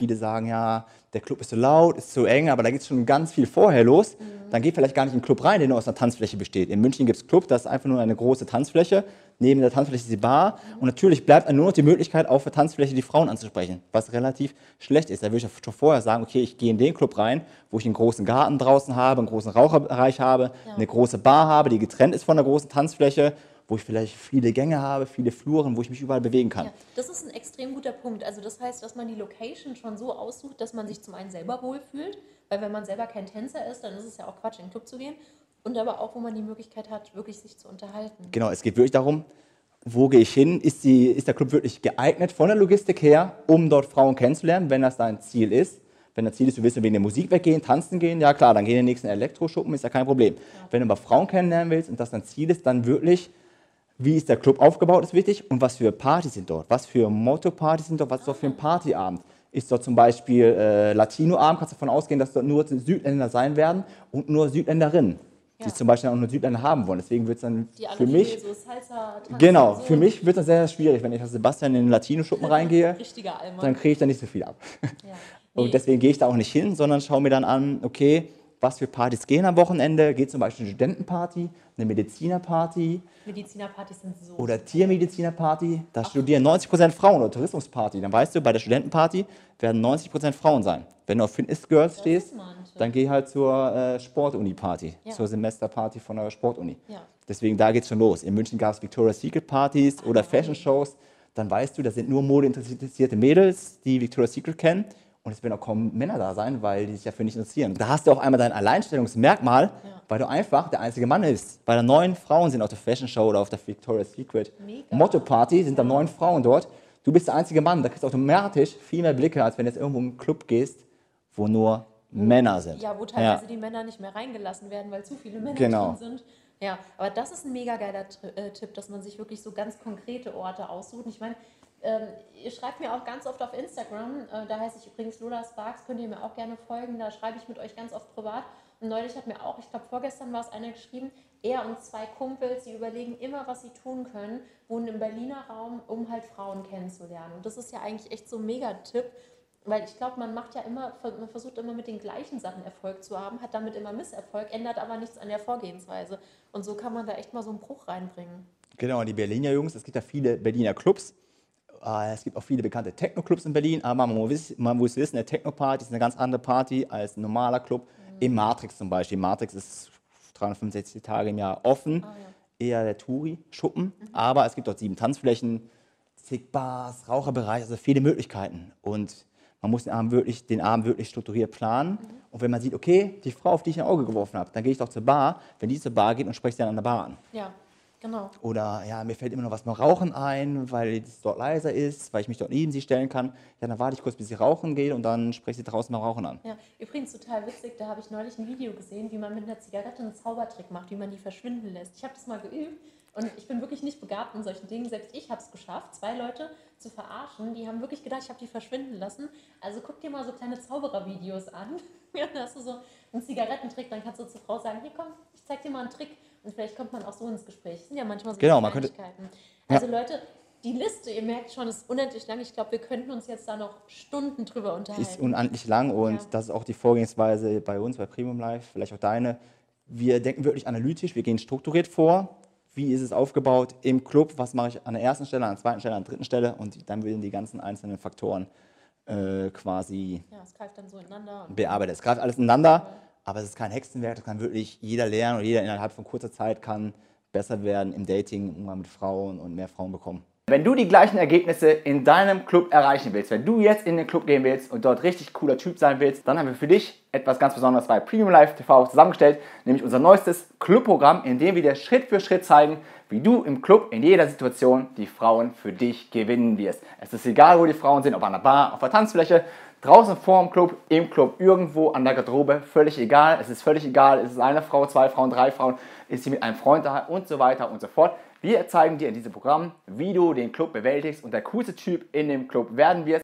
Viele sagen, ja, der Club ist zu laut, ist zu eng, aber da geht es schon ganz viel vorher los. Mhm. Dann geht vielleicht gar nicht in den Club rein, der nur aus einer Tanzfläche besteht. In München gibt es Club, das ist einfach nur eine große Tanzfläche. Neben der Tanzfläche ist die Bar. Mhm. Und natürlich bleibt dann nur noch die Möglichkeit, auf der Tanzfläche die Frauen anzusprechen, was relativ schlecht ist. Da würde ich schon vorher sagen, okay, ich gehe in den Club rein, wo ich einen großen Garten draußen habe, einen großen Raucherbereich habe, ja. eine große Bar habe, die getrennt ist von der großen Tanzfläche wo ich vielleicht viele Gänge habe, viele Fluren, wo ich mich überall bewegen kann. Ja, das ist ein extrem guter Punkt. Also das heißt, dass man die Location schon so aussucht, dass man sich zum einen selber wohlfühlt, weil wenn man selber kein Tänzer ist, dann ist es ja auch Quatsch, in den Club zu gehen. Und aber auch, wo man die Möglichkeit hat, wirklich sich zu unterhalten. Genau, es geht wirklich darum, wo gehe ich hin? Ist, die, ist der Club wirklich geeignet von der Logistik her, um dort Frauen kennenzulernen, wenn das dein Ziel ist? Wenn das Ziel ist, du willst wegen der Musik weggehen, tanzen gehen, ja klar, dann geh in den nächsten Elektroschuppen, ist ja kein Problem. Ja. Wenn du aber Frauen kennenlernen willst und das dein Ziel ist, dann wirklich wie ist der Club aufgebaut, ist wichtig und was für Partys sind dort, was für Motto-Partys sind dort, was ist dort für ein Partyabend. Ist dort zum Beispiel äh, Latino-Abend, kannst du davon ausgehen, dass dort nur Südländer sein werden und nur Südländerinnen, ja. die zum Beispiel auch nur Südländer haben wollen. Deswegen wird es dann die für mich, so Salsa, genau, so. für mich wird es sehr, sehr schwierig, wenn ich als Sebastian in den Latino-Schuppen reingehe, dann kriege ich da nicht so viel ab. Ja. Nee. Und deswegen gehe ich da auch nicht hin, sondern schaue mir dann an, okay, was für Partys gehen am Wochenende. Geht zum Beispiel eine Studentenparty, eine Medizinerparty. Medizinerpartys sind so. Oder Tiermedizinerparty. Da Ach. studieren 90% Frauen oder Tourismusparty. Dann weißt du, bei der Studentenparty werden 90% Frauen sein. Wenn du auf Fitness Girls das stehst, dann geh halt zur äh, Sportuni-Party, ja. zur Semesterparty von der Sportuni. Ja. Deswegen, da geht's schon los. In München gab es Victoria's Secret Partys oder Fashion Shows. Dann weißt du, da sind nur modeinteressierte Mädels, die Victoria's Secret kennen. Und es werden auch kaum Männer da sein, weil die sich dafür nicht interessieren. Da hast du auch einmal dein Alleinstellungsmerkmal, ja. weil du einfach der einzige Mann bist. Weil da neun Frauen sind auf der Fashion Show oder auf der Victoria's Secret Motto Party, sind da neun Frauen dort. Du bist der einzige Mann, da kriegst du automatisch viel mehr Blicke, als wenn du jetzt irgendwo im Club gehst, wo nur wo, Männer sind. Ja, wo teilweise ja. die Männer nicht mehr reingelassen werden, weil zu viele Männer genau. drin sind. Ja, aber das ist ein mega geiler äh, Tipp, dass man sich wirklich so ganz konkrete Orte aussucht. Ich meine, ähm, ihr schreibt mir auch ganz oft auf Instagram, äh, da heiße ich übrigens Lola Sparks, könnt ihr mir auch gerne folgen, da schreibe ich mit euch ganz oft privat. Und neulich hat mir auch, ich glaube vorgestern war es einer geschrieben, er und zwei Kumpels, die überlegen immer, was sie tun können, wohnen im Berliner Raum, um halt Frauen kennenzulernen. Und das ist ja eigentlich echt so ein Mega-Tipp, weil ich glaube, man macht ja immer, man versucht immer mit den gleichen Sachen Erfolg zu haben, hat damit immer Misserfolg, ändert aber nichts an der Vorgehensweise. Und so kann man da echt mal so einen Bruch reinbringen. Genau, die Berliner Jungs, es gibt ja viele Berliner Clubs, äh, es gibt auch viele bekannte Techno-Clubs in Berlin, aber man muss, man muss wissen, eine Techno-Party ist eine ganz andere Party als ein normaler Club. Mhm. Im Matrix zum Beispiel. Matrix ist 365 Tage im Jahr offen, ah, ja. eher der Touri-Schuppen, mhm. aber es gibt dort sieben Tanzflächen, zig Bars, Raucherbereich, also viele Möglichkeiten. Und man muss den Abend wirklich, den Abend wirklich strukturiert planen. Mhm. Und wenn man sieht, okay, die Frau, auf die ich ein Auge geworfen habe, dann gehe ich doch zur Bar. Wenn die zur Bar geht und spreche sie dann an der Bar an. Ja. Genau. Oder ja, mir fällt immer noch was mit Rauchen ein, weil es dort leiser ist, weil ich mich dort neben sie stellen kann. Ja, dann warte ich kurz, bis sie rauchen geht und dann spreche sie draußen mal Rauchen an. Ja, übrigens total witzig, da habe ich neulich ein Video gesehen, wie man mit einer Zigarette einen Zaubertrick macht, wie man die verschwinden lässt. Ich habe das mal geübt und ich bin wirklich nicht begabt in solchen Dingen. Selbst ich habe es geschafft, zwei Leute zu verarschen. Die haben wirklich gedacht, ich habe die verschwinden lassen. Also guck dir mal so kleine Zauberervideos an. ja, da hast du so einen Zigarettentrick, dann kannst du zur Frau sagen, hier komm, ich zeig dir mal einen Trick und vielleicht kommt man auch so ins Gespräch. Das sind ja manchmal so genau, man könnte, Also ja. Leute, die Liste, ihr merkt schon, ist unendlich lang. Ich glaube, wir könnten uns jetzt da noch Stunden drüber unterhalten. Ist unendlich lang und ja. das ist auch die Vorgehensweise bei uns, bei Premium Life, vielleicht auch deine. Wir denken wirklich analytisch, wir gehen strukturiert vor. Wie ist es aufgebaut im Club? Was mache ich an der ersten Stelle, an der zweiten Stelle, an der dritten Stelle? Und dann werden die ganzen einzelnen Faktoren äh, quasi ja, es greift dann so ineinander bearbeitet. Es greift alles ineinander. Ja aber es ist kein Hexenwerk, das kann wirklich jeder lernen und jeder innerhalb von kurzer Zeit kann besser werden im Dating, im Umgang mit Frauen und mehr Frauen bekommen. Wenn du die gleichen Ergebnisse in deinem Club erreichen willst, wenn du jetzt in den Club gehen willst und dort richtig cooler Typ sein willst, dann haben wir für dich etwas ganz Besonderes bei Premium Live TV zusammengestellt, nämlich unser neuestes Clubprogramm, in dem wir dir Schritt für Schritt zeigen, wie du im Club in jeder Situation die Frauen für dich gewinnen wirst. Es ist egal, wo die Frauen sind, ob an der Bar, auf der Tanzfläche, Draußen vor dem Club, im Club, irgendwo an der Garderobe, völlig egal. Es ist völlig egal, ist es eine Frau, zwei Frauen, drei Frauen, ist sie mit einem Freund da und so weiter und so fort. Wir zeigen dir in diesem Programm, wie du den Club bewältigst und der coolste Typ in dem Club werden wirst.